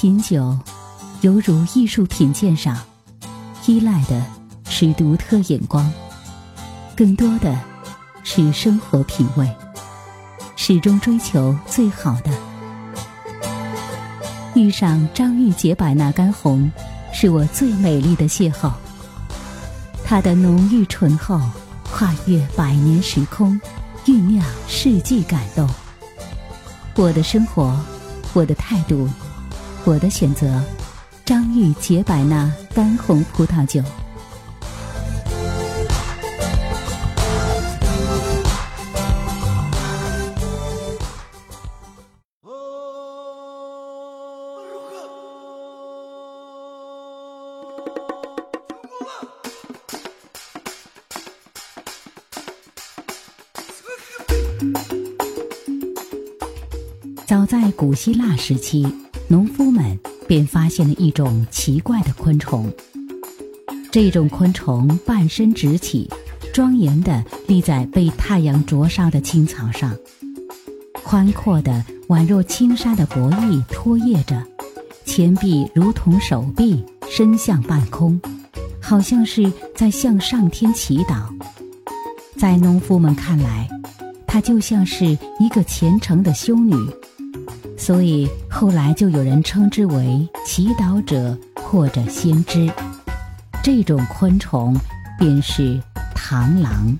品酒，犹如艺术品鉴赏，依赖的是独特眼光，更多的是生活品味，始终追求最好的。遇上张裕解百纳干红，是我最美丽的邂逅。它的浓郁醇厚，跨越百年时空，酝酿世纪感动。我的生活，我的态度，我的选择，张裕解百纳干红葡萄酒。早在古希腊时期，农夫们便发现了一种奇怪的昆虫。这种昆虫半身直起，庄严地立在被太阳灼烧的青草上，宽阔的宛若轻纱的薄翼拖曳着，前臂如同手臂伸向半空，好像是在向上天祈祷。在农夫们看来，它就像是一个虔诚的修女。所以后来就有人称之为祈祷者或者先知，这种昆虫便是螳螂。